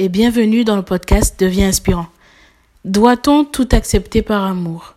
et bienvenue dans le podcast Deviens inspirant. Doit-on tout accepter par amour?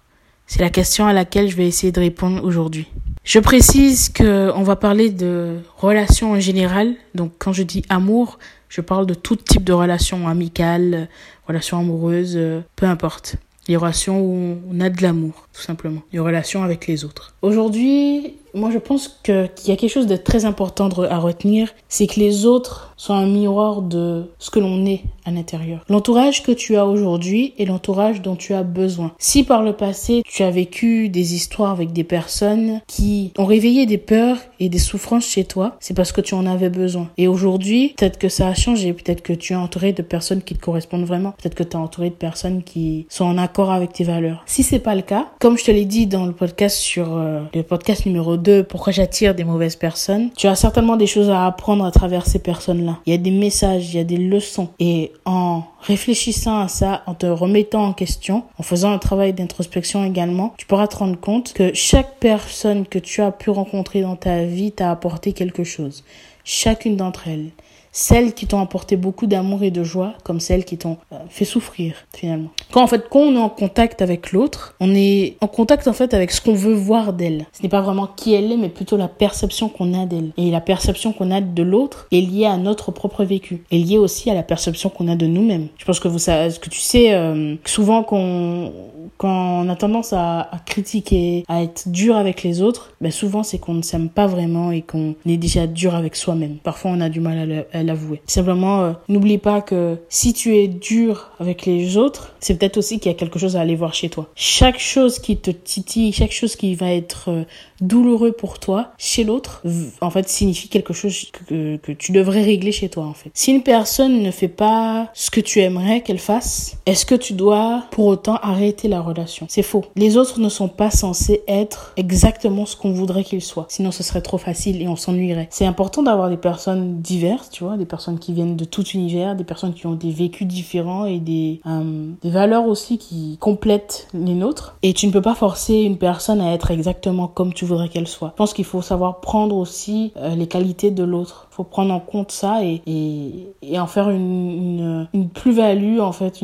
C'est la question à laquelle je vais essayer de répondre aujourd'hui. Je précise que on va parler de relations en général. Donc quand je dis amour, je parle de tout type de relations amicales, relations amoureuses, peu importe. Les relations où on a de l'amour, tout simplement. Les relations avec les autres. Aujourd'hui, moi je pense qu'il y a quelque chose de très important à retenir, c'est que les autres sont un miroir de ce que l'on est à l'intérieur. L'entourage que tu as aujourd'hui est l'entourage dont tu as besoin. Si par le passé tu as vécu des histoires avec des personnes qui ont réveillé des peurs et des souffrances chez toi, c'est parce que tu en avais besoin. Et aujourd'hui, peut-être que ça a changé, peut-être que tu es entouré de personnes qui te correspondent vraiment, peut-être que tu es entouré de personnes qui sont en accord avec tes valeurs. Si c'est pas le cas, comme je te l'ai dit dans le podcast sur euh, le podcast numéro 2, pourquoi j'attire des mauvaises personnes, tu as certainement des choses à apprendre à travers ces personnes-là. Il y a des messages, il y a des leçons. Et en réfléchissant à ça, en te remettant en question, en faisant un travail d'introspection également, tu pourras te rendre compte que chaque personne que tu as pu rencontrer dans ta vie t'a apporté quelque chose. Chacune d'entre elles celles qui t'ont apporté beaucoup d'amour et de joie, comme celles qui t'ont euh, fait souffrir finalement. Quand en fait, quand on est en contact avec l'autre, on est en contact en fait avec ce qu'on veut voir d'elle. Ce n'est pas vraiment qui elle est, mais plutôt la perception qu'on a d'elle. Et la perception qu'on a de l'autre est liée à notre propre vécu, est liée aussi à la perception qu'on a de nous-mêmes. Je pense que vous ce que tu sais, euh, souvent qu'on quand on a tendance à, à, critiquer, à être dur avec les autres, ben souvent c'est qu'on ne s'aime pas vraiment et qu'on est déjà dur avec soi-même. Parfois on a du mal à l'avouer. Simplement, euh, n'oublie pas que si tu es dur avec les autres, c'est peut-être aussi qu'il y a quelque chose à aller voir chez toi. Chaque chose qui te titille, chaque chose qui va être euh, douloureux pour toi chez l'autre, en fait, signifie quelque chose que, que tu devrais régler chez toi, en fait. Si une personne ne fait pas ce que tu aimerais qu'elle fasse, est-ce que tu dois pour autant arrêter la relation? C'est faux. Les autres ne sont pas censés être exactement ce qu'on voudrait qu'ils soient. Sinon, ce serait trop facile et on s'ennuierait. C'est important d'avoir des personnes diverses, tu vois, des personnes qui viennent de tout univers, des personnes qui ont des vécus différents et des, euh, des valeurs aussi qui complètent les nôtres. Et tu ne peux pas forcer une personne à être exactement comme tu qu'elle soit. Je pense qu'il faut savoir prendre aussi euh, les qualités de l'autre. Il faut prendre en compte ça et, en faire une, plus-value, en fait,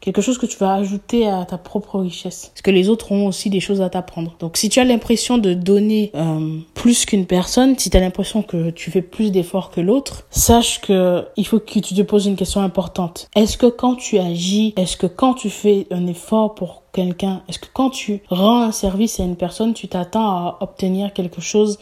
quelque chose que tu vas ajouter à ta propre richesse. Parce que les autres ont aussi des choses à t'apprendre. Donc si tu as l'impression de donner euh, plus qu'une personne, si tu as l'impression que tu fais plus d'efforts que l'autre, sache que il faut que tu te poses une question importante. Est-ce que quand tu agis, est-ce que quand tu fais un effort pour est-ce que quand tu rends un service à une personne, tu t'attends à obtenir quelque chose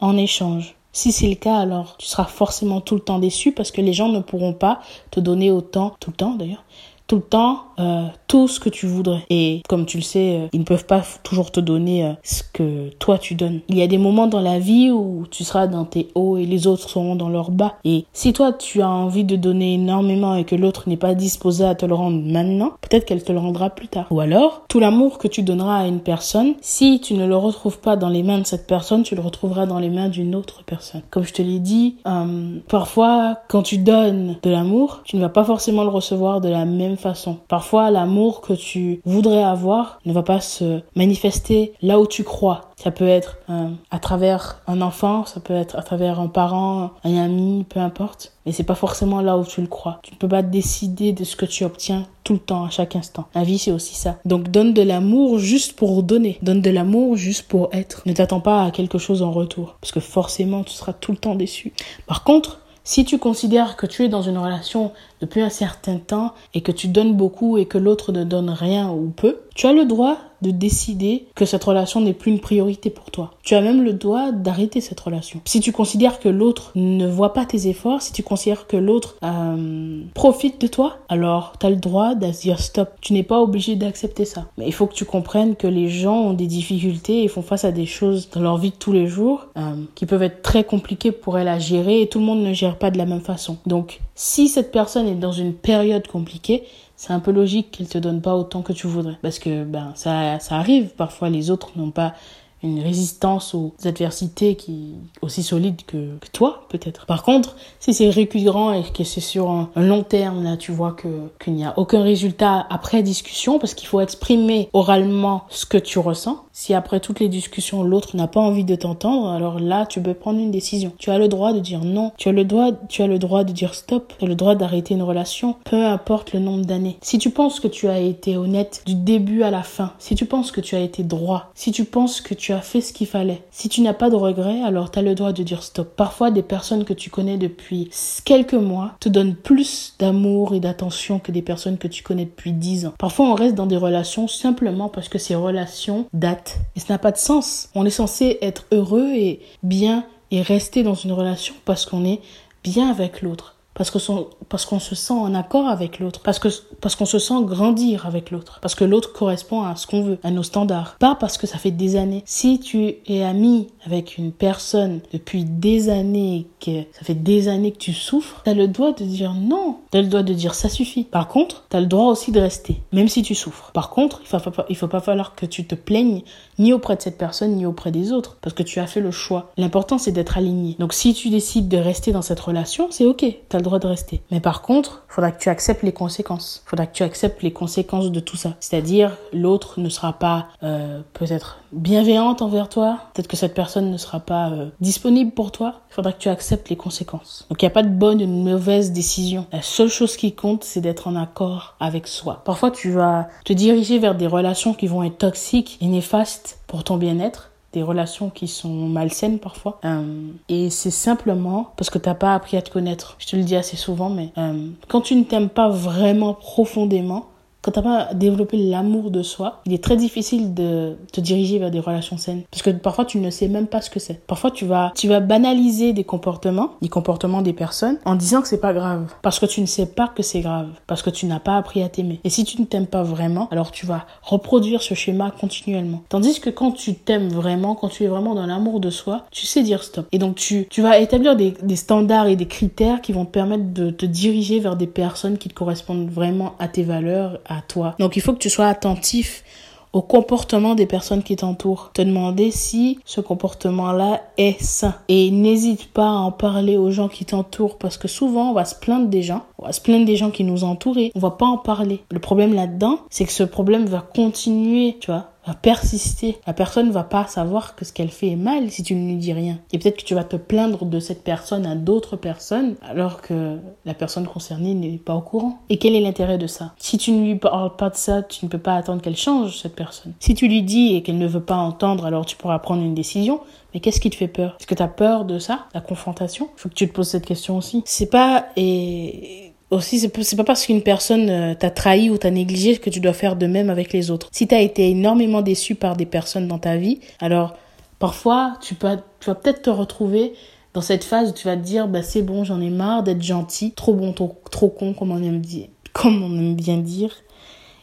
en échange? Si c'est le cas, alors tu seras forcément tout le temps déçu parce que les gens ne pourront pas te donner autant, tout le temps d'ailleurs, tout le temps euh, tout ce que tu voudrais. Et comme tu le sais, euh, ils ne peuvent pas toujours te donner euh, ce que toi tu donnes. Il y a des moments dans la vie où tu seras dans tes hauts et les autres seront dans leurs bas. Et si toi tu as envie de donner énormément et que l'autre n'est pas disposé à te le rendre maintenant, peut-être qu'elle te le rendra plus tard. Ou alors, tout l'amour que tu donneras à une personne, si tu ne le retrouves pas dans les mains de cette personne, tu le retrouveras dans les mains d'une autre personne. Comme je te l'ai dit, parfois quand tu donnes de l'amour, tu ne vas pas forcément le recevoir de la même façon. Parfois, l'amour que tu voudrais avoir ne va pas se manifester là où tu crois. Ça peut être euh, à travers un enfant, ça peut être à travers un parent, un ami, peu importe. Mais c'est pas forcément là où tu le crois. Tu ne peux pas décider de ce que tu obtiens tout le temps, à chaque instant. La vie, c'est aussi ça. Donc donne de l'amour juste pour donner. Donne de l'amour juste pour être. Ne t'attends pas à quelque chose en retour. Parce que forcément, tu seras tout le temps déçu. Par contre, si tu considères que tu es dans une relation depuis un certain temps et que tu donnes beaucoup et que l'autre ne donne rien ou peu, tu as le droit de décider que cette relation n'est plus une priorité pour toi. Tu as même le droit d'arrêter cette relation. Si tu considères que l'autre ne voit pas tes efforts, si tu considères que l'autre euh, profite de toi, alors tu as le droit de dire stop. Tu n'es pas obligé d'accepter ça. Mais il faut que tu comprennes que les gens ont des difficultés et font face à des choses dans leur vie de tous les jours euh, qui peuvent être très compliquées pour elles à gérer et tout le monde ne gère pas de la même façon. Donc si cette personne est dans une période compliquée, c'est un peu logique qu'il te donne pas autant que tu voudrais. Parce que ben ça, ça arrive, parfois les autres n'ont pas une résistance aux adversités qui aussi solide que, toi peut-être. Par contre, si c'est récurrent et que c'est sur un, long terme, là tu vois que qu'il n'y a aucun résultat après discussion parce qu'il faut exprimer oralement ce que tu ressens. Si après toutes les discussions l'autre n'a pas envie de t'entendre, alors là tu peux prendre une décision. Tu as le droit de dire non. Tu as le droit, tu as le droit de dire stop. Tu as le droit d'arrêter une relation, peu importe le nombre d'années. Si tu penses que tu as été honnête du début à la fin, si tu penses que tu as été droit, si tu penses que tu as fait ce qu'il fallait, si tu n'as pas de regrets, alors tu as le droit de dire stop. Parfois, des personnes que tu connais depuis quelques mois te donnent plus d'amour et d'attention que des personnes que tu connais depuis dix ans. Parfois, on reste dans des relations simplement parce que ces relations datent. Et ça n'a pas de sens. On est censé être heureux et bien et rester dans une relation parce qu'on est bien avec l'autre parce que parce qu'on se sent en accord avec l'autre, parce que parce qu'on se sent grandir avec l'autre, parce que l'autre correspond à ce qu'on veut, à nos standards, pas parce que ça fait des années. Si tu es ami avec une personne depuis des années, que ça fait des années que tu souffres, t'as le droit de dire non, t'as le droit de dire ça suffit. Par contre, t'as le droit aussi de rester, même si tu souffres. Par contre, il faut faut pas falloir que tu te plaignes ni auprès de cette personne ni auprès des autres, parce que tu as fait le choix. L'important c'est d'être aligné. Donc si tu décides de rester dans cette relation, c'est ok, t'as le droit de rester. Mais par contre, faudra que tu acceptes les conséquences. Faudra que tu acceptes les conséquences de tout ça. C'est-à-dire, l'autre ne sera pas euh, peut-être bienveillante envers toi. Peut-être que cette personne ne sera pas euh, disponible pour toi. Faudra que tu acceptes les conséquences. Donc il n'y a pas de bonne ou de mauvaise décision. La seule chose qui compte, c'est d'être en accord avec soi. Parfois, tu vas te diriger vers des relations qui vont être toxiques et néfastes pour ton bien-être des relations qui sont malsaines parfois. Euh, et c'est simplement parce que t'as pas appris à te connaître. Je te le dis assez souvent, mais euh, quand tu ne t'aimes pas vraiment profondément, quand t'as pas développé l'amour de soi, il est très difficile de te diriger vers des relations saines. Parce que parfois, tu ne sais même pas ce que c'est. Parfois, tu vas, tu vas banaliser des comportements, des comportements des personnes, en disant que c'est pas grave. Parce que tu ne sais pas que c'est grave. Parce que tu n'as pas appris à t'aimer. Et si tu ne t'aimes pas vraiment, alors tu vas reproduire ce schéma continuellement. Tandis que quand tu t'aimes vraiment, quand tu es vraiment dans l'amour de soi, tu sais dire stop. Et donc, tu, tu vas établir des, standards et des critères qui vont te permettre de te diriger vers des personnes qui te correspondent vraiment à tes valeurs, Donc il faut que tu sois attentif au comportement des personnes qui t'entourent. Te demander si ce comportement-là est sain. Et n'hésite pas à en parler aux gens qui t'entourent parce que souvent on va se plaindre des gens, on va se plaindre des gens qui nous entourent et on va pas en parler. Le problème là-dedans, c'est que ce problème va continuer, tu vois persister. La personne va pas savoir que ce qu'elle fait est mal si tu ne lui dis rien. Et peut-être que tu vas te plaindre de cette personne à d'autres personnes alors que la personne concernée n'est pas au courant. Et quel est l'intérêt de ça? Si tu ne lui parles pas de ça, tu ne peux pas attendre qu'elle change cette personne. Si tu lui dis et qu'elle ne veut pas entendre, alors tu pourras prendre une décision. Mais qu'est-ce qui te fait peur? Est-ce que tu as peur de ça? La confrontation? Il faut que tu te poses cette question aussi. C'est pas et aussi, c'est pas parce qu'une personne euh, t'a trahi ou t'a négligé que tu dois faire de même avec les autres. Si t'as été énormément déçu par des personnes dans ta vie, alors parfois tu, peux, tu vas peut-être te retrouver dans cette phase où tu vas te dire bah c'est bon, j'en ai marre d'être gentil, trop bon, trop, trop con comme on aime dire, comme on aime bien dire.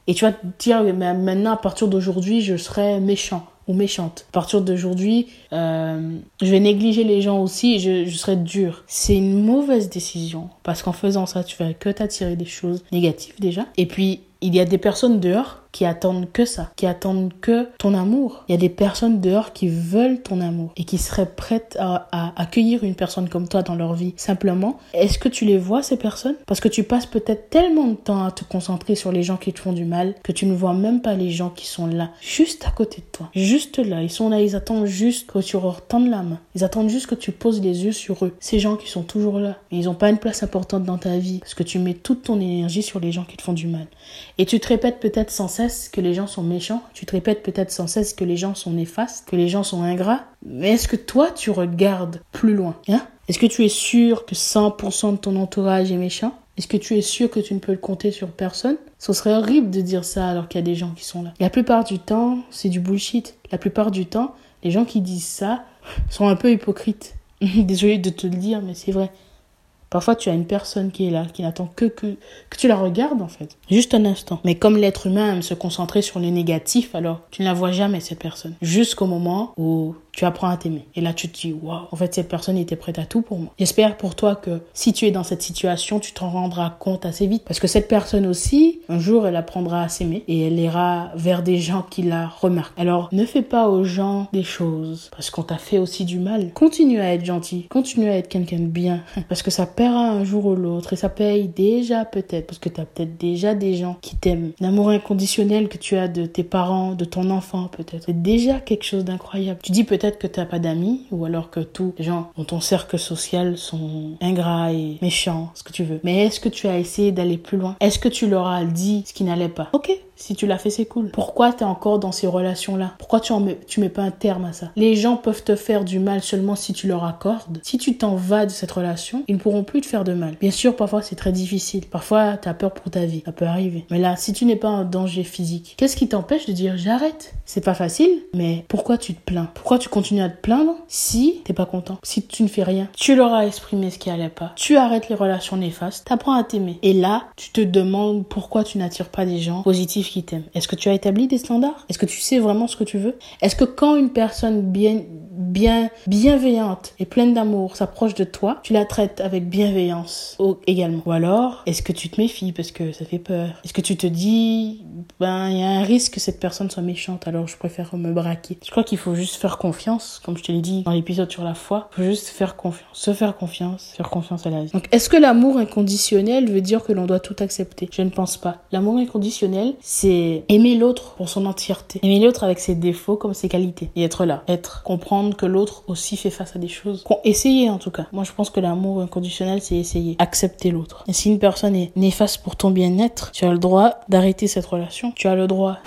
Et tu vas te dire mais maintenant à partir d'aujourd'hui, je serai méchant ou méchante. À partir d'aujourd'hui, euh, je vais négliger les gens aussi et je, serai dur. C'est une mauvaise décision parce qu'en faisant ça, tu vas que t'attirer des choses négatives déjà. Et puis, il y a des personnes dehors qui attendent que ça, qui attendent que ton amour. Il y a des personnes dehors qui veulent ton amour et qui seraient prêtes à, accueillir une personne comme toi dans leur vie. Simplement, est-ce que tu les vois ces personnes? Parce que tu passes peut-être tellement de temps à te concentrer sur les gens qui te font du mal que tu ne vois même pas les gens qui sont là, juste à côté de toi, juste là. Ils sont là, ils attendent juste que tu leur tendes la main. Ils attendent juste que tu poses les yeux sur eux. Ces gens qui sont toujours là, ils n'ont pas une place importante dans ta vie parce que tu mets toute ton énergie sur les gens qui te font du mal. Et tu te répètes peut-être sans cesse que les gens sont méchants, tu te répètes peut-être sans cesse que les gens sont néfastes, que les gens sont ingrats, mais est-ce que toi tu regardes plus loin hein? Est-ce que tu es sûr que 100% de ton entourage est méchant? Est-ce que tu es sûr que tu ne peux le compter sur personne? Ce serait horrible de dire ça alors qu'il y a des gens qui sont là. La plupart du temps, c'est du bullshit. La plupart du temps, les gens qui disent ça sont un peu hypocrites. Désolée de te le dire, mais c'est vrai. Parfois, tu as une personne qui est là, qui n'attend que, que, que tu la regardes, en fait. Juste un instant. Mais comme l'être humain aime se concentrer sur le négatif, alors tu ne la vois jamais, cette personne. Jusqu'au moment où Tu apprends à t'aimer. Et là, tu te dis, waouh, en fait, cette personne était prête à tout pour moi. J'espère pour toi que si tu es dans cette situation, tu t'en rendras compte assez vite. Parce que cette personne aussi, un jour, elle apprendra à s'aimer et elle ira vers des gens qui la remarquent. Alors, ne fais pas aux gens des choses parce qu'on t'a fait aussi du mal. Continue à être gentil. Continue à être quelqu'un de bien. Parce que ça paiera un jour ou l'autre et ça paye déjà peut-être. Parce que tu as peut-être déjà des gens qui t'aiment. L'amour inconditionnel que tu as de tes parents, de ton enfant peut-être. C'est déjà quelque chose d'incroyable. Tu dis peut-être que tu n'as pas d'amis ou alors que tous les gens dans ton cercle social sont ingrats et méchants, ce que tu veux. Mais est-ce que tu as essayé d'aller plus loin? Est-ce que tu leur as dit ce qui n'allait pas? Ok, si tu l'as fait, c'est cool. Pourquoi tu es encore dans ces relations-là? Pourquoi tu, en mets, mets pas un terme à ça? Les gens peuvent te faire du mal seulement si tu leur accordes. Si tu t'en vas de cette relation, ils ne pourront plus te faire de mal. Bien sûr, parfois c'est très difficile. Parfois, tu as peur pour ta vie. Ça peut arriver. Mais là, si tu n'es pas en danger physique, qu'est-ce qui t'empêche de dire j'arrête? C'est pas facile, mais pourquoi tu te plains? Pourquoi tu continues à te plaindre si t'es pas content? Si tu ne fais rien? Tu leur as exprimé ce qui allait pas. Tu arrêtes les relations néfastes. T'apprends à t'aimer. Et là, tu te demandes pourquoi tu n'attires pas des gens positifs qui t'aiment. Est-ce que tu as établi des standards? Est-ce que tu sais vraiment ce que tu veux? Est-ce que quand une personne bien, bien, bienveillante et pleine d'amour s'approche de toi, tu la traites avec bienveillance également? Ou alors, est-ce que tu te méfies parce que ça fait peur? Est-ce que tu te dis, ben, il y a un risque que cette personne soit méchante, alors je préfère me braquer Je crois qu'il faut juste faire confiance, comme je te l'ai dit dans l'épisode sur la foi. Il faut juste faire confiance, se faire confiance, faire confiance à la vie. Donc, est-ce que l'amour inconditionnel veut dire que l'on doit tout accepter? Je ne pense pas. L'amour inconditionnel, c'est aimer l'autre pour son entièreté. Aimer l'autre avec ses défauts comme ses qualités. Et être là. Être, comprendre que l'autre aussi fait face à des choses. Essayer en tout cas. Moi je pense que l'amour inconditionnel c'est essayer. Accepter l'autre. Et si une personne est néfaste pour ton bien-être, tu as le droit d'arrêter cette relation. Tu as le droit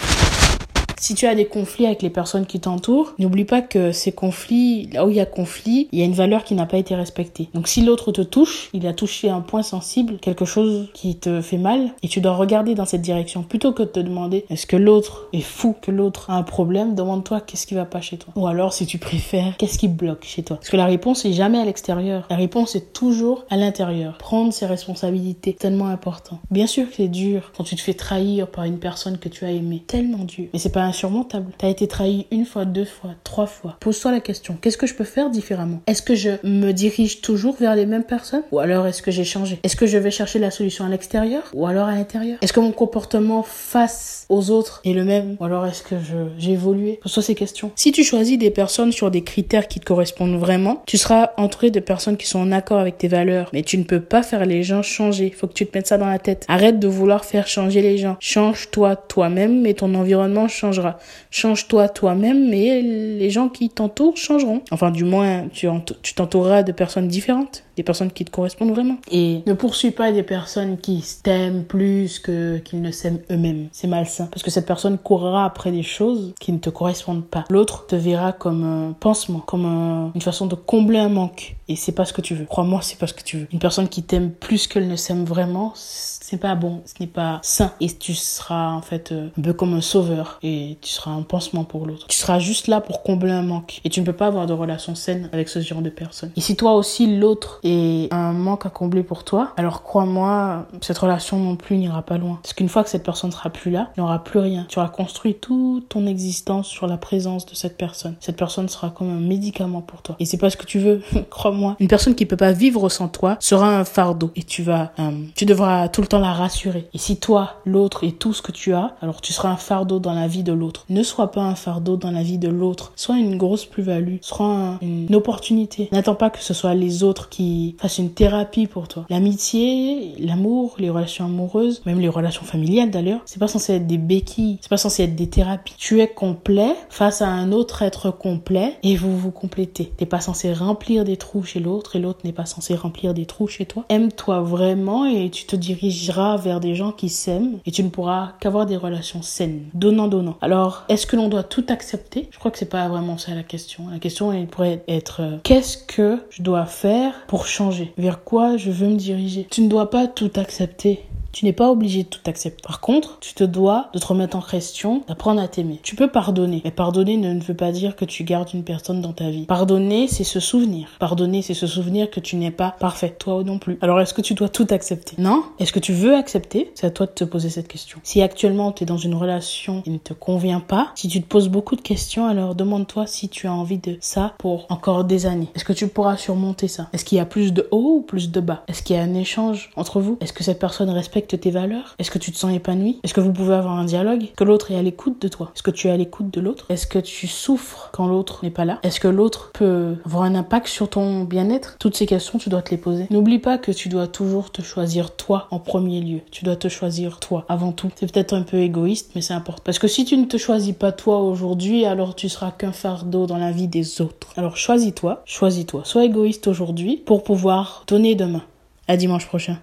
si tu as des conflits avec les personnes qui t'entourent, n'oublie pas que ces conflits, là où il y a conflit, il y a une valeur qui n'a pas été respectée. Donc si l'autre te touche, il a touché un point sensible, quelque chose qui te fait mal, et tu dois regarder dans cette direction. Plutôt que de te demander est-ce que l'autre est fou, que l'autre a un problème, demande-toi qu'est-ce qui va pas chez toi? Ou alors si tu préfères, qu'est-ce qui bloque chez toi? Parce que la réponse est jamais à l'extérieur. La réponse est toujours à l'intérieur. Prendre ses responsabilités, tellement important. Bien sûr que c'est dur quand tu te fais trahir par une personne que tu as aimée. Tellement dur. Mais c'est pas insurmontable. T'as été trahi une fois, deux fois, trois fois. Pose-toi la question, qu'est-ce que je peux faire différemment? Est-ce que je me dirige toujours vers les mêmes personnes? Ou alors est-ce que j'ai changé? Est-ce que je vais chercher la solution à l'extérieur Ou alors à l'intérieur? Est-ce que mon comportement face aux autres est le même Ou alors est-ce que j'ai évolué? Pose-toi ces questions. Si tu choisis des personnes sur des critères qui te correspondent vraiment, tu seras entouré de personnes qui sont en accord avec tes valeurs. Mais tu ne peux pas faire les gens changer. Faut que tu te mettes ça dans la tête. Arrête de vouloir faire changer les gens. Change-toi toi-même et ton environnement change Change-toi toi-même, mais les gens qui t'entourent changeront. Enfin, du moins, tu t'entoureras de personnes différentes des personnes qui te correspondent vraiment. Et ne poursuis pas des personnes qui t'aiment plus qu'ils ne s'aiment eux-mêmes. C'est malsain. Parce que cette personne courra après des choses qui ne te correspondent pas. L'autre te verra comme un pansement, comme une façon de combler un manque. Et c'est pas ce que tu veux. Crois-moi, c'est pas ce que tu veux. Une personne qui t'aime plus qu'elle ne s'aime vraiment, c'est pas bon, ce n'est pas sain. Et tu seras en fait euh, un peu comme un sauveur et tu seras un pansement pour l'autre. Tu seras juste là pour combler un manque. Et tu ne peux pas avoir de relation saine avec ce genre de personne. Et si toi aussi l'autre et un manque à combler pour toi, alors crois-moi, cette relation non plus n'ira pas loin. Parce qu'une fois que cette personne sera plus là, il n'y aura plus rien. Tu auras construit toute ton existence sur la présence de cette personne. Cette personne sera comme un médicament pour toi. Et c'est pas ce que tu veux, crois-moi. Une personne qui peut pas vivre sans toi sera un fardeau. Et tu vas, euh, tu devras tout le temps la rassurer. Et si toi, l'autre est tout ce que tu as, alors tu seras un fardeau dans la vie de l'autre. Ne sois pas un fardeau dans la vie de l'autre. Sois une grosse plus-value. Sois une opportunité. N'attends pas que ce soit les autres qui fasse une thérapie pour toi. L'amitié, l'amour, les relations amoureuses, même les relations familiales d'ailleurs, c'est pas censé être des béquilles, c'est pas censé être des thérapies. Tu es complet face à un autre être complet et vous vous complétez. T'es pas censé remplir des trous chez l'autre et l'autre n'est pas censé remplir des trous chez toi. Aime-toi vraiment et tu te vers des gens qui s'aiment et tu ne pourras qu'avoir des relations saines, donnant donnant. Alors, est-ce que l'on doit tout accepter? Je crois que c'est pas vraiment ça la question. La question elle pourrait être euh, qu'est-ce que je dois faire pour changer? Vers quoi je veux me diriger? Tu ne dois pas tout accepter. Tu n'es pas obligé de tout accepter. Par contre, tu te dois de te remettre en question, d'apprendre à t'aimer. Tu peux pardonner, mais pardonner ne veut pas dire que tu gardes une personne dans ta vie. Pardonner, c'est se souvenir. Pardonner, c'est se souvenir que tu n'es pas parfait, toi non plus. Alors est-ce que tu dois tout accepter? Non Est-ce que tu veux accepter? C'est à toi de te poser cette question. Si actuellement tu es dans une relation qui ne te convient pas, si tu te poses beaucoup de questions, alors demande-toi si tu as envie de ça pour encore des années. Est-ce que tu pourras surmonter ça? Est-ce qu'il y a plus de haut ou plus de bas? Est-ce qu'il y a un échange entre vous? Est-ce que cette personne respecte tes valeurs? Est-ce que tu te sens épanoui? Est-ce que vous pouvez avoir un dialogue? Que l'autre est à l'écoute de toi? Est-ce que tu es à l'écoute de l'autre? Est-ce que tu souffres quand l'autre n'est pas là? Est-ce que l'autre peut avoir un impact sur ton bien-être? Toutes ces questions, tu dois te les poser. N'oublie pas que tu dois toujours te choisir toi en premier lieu. Tu dois te choisir toi avant tout. C'est peut-être un peu égoïste, mais c'est important. Parce que si tu ne te choisis pas toi aujourd'hui, alors tu seras qu'un fardeau dans la vie des autres. Alors choisis-toi, choisis-toi. Sois égoïste aujourd'hui pour pouvoir donner demain. À dimanche prochain.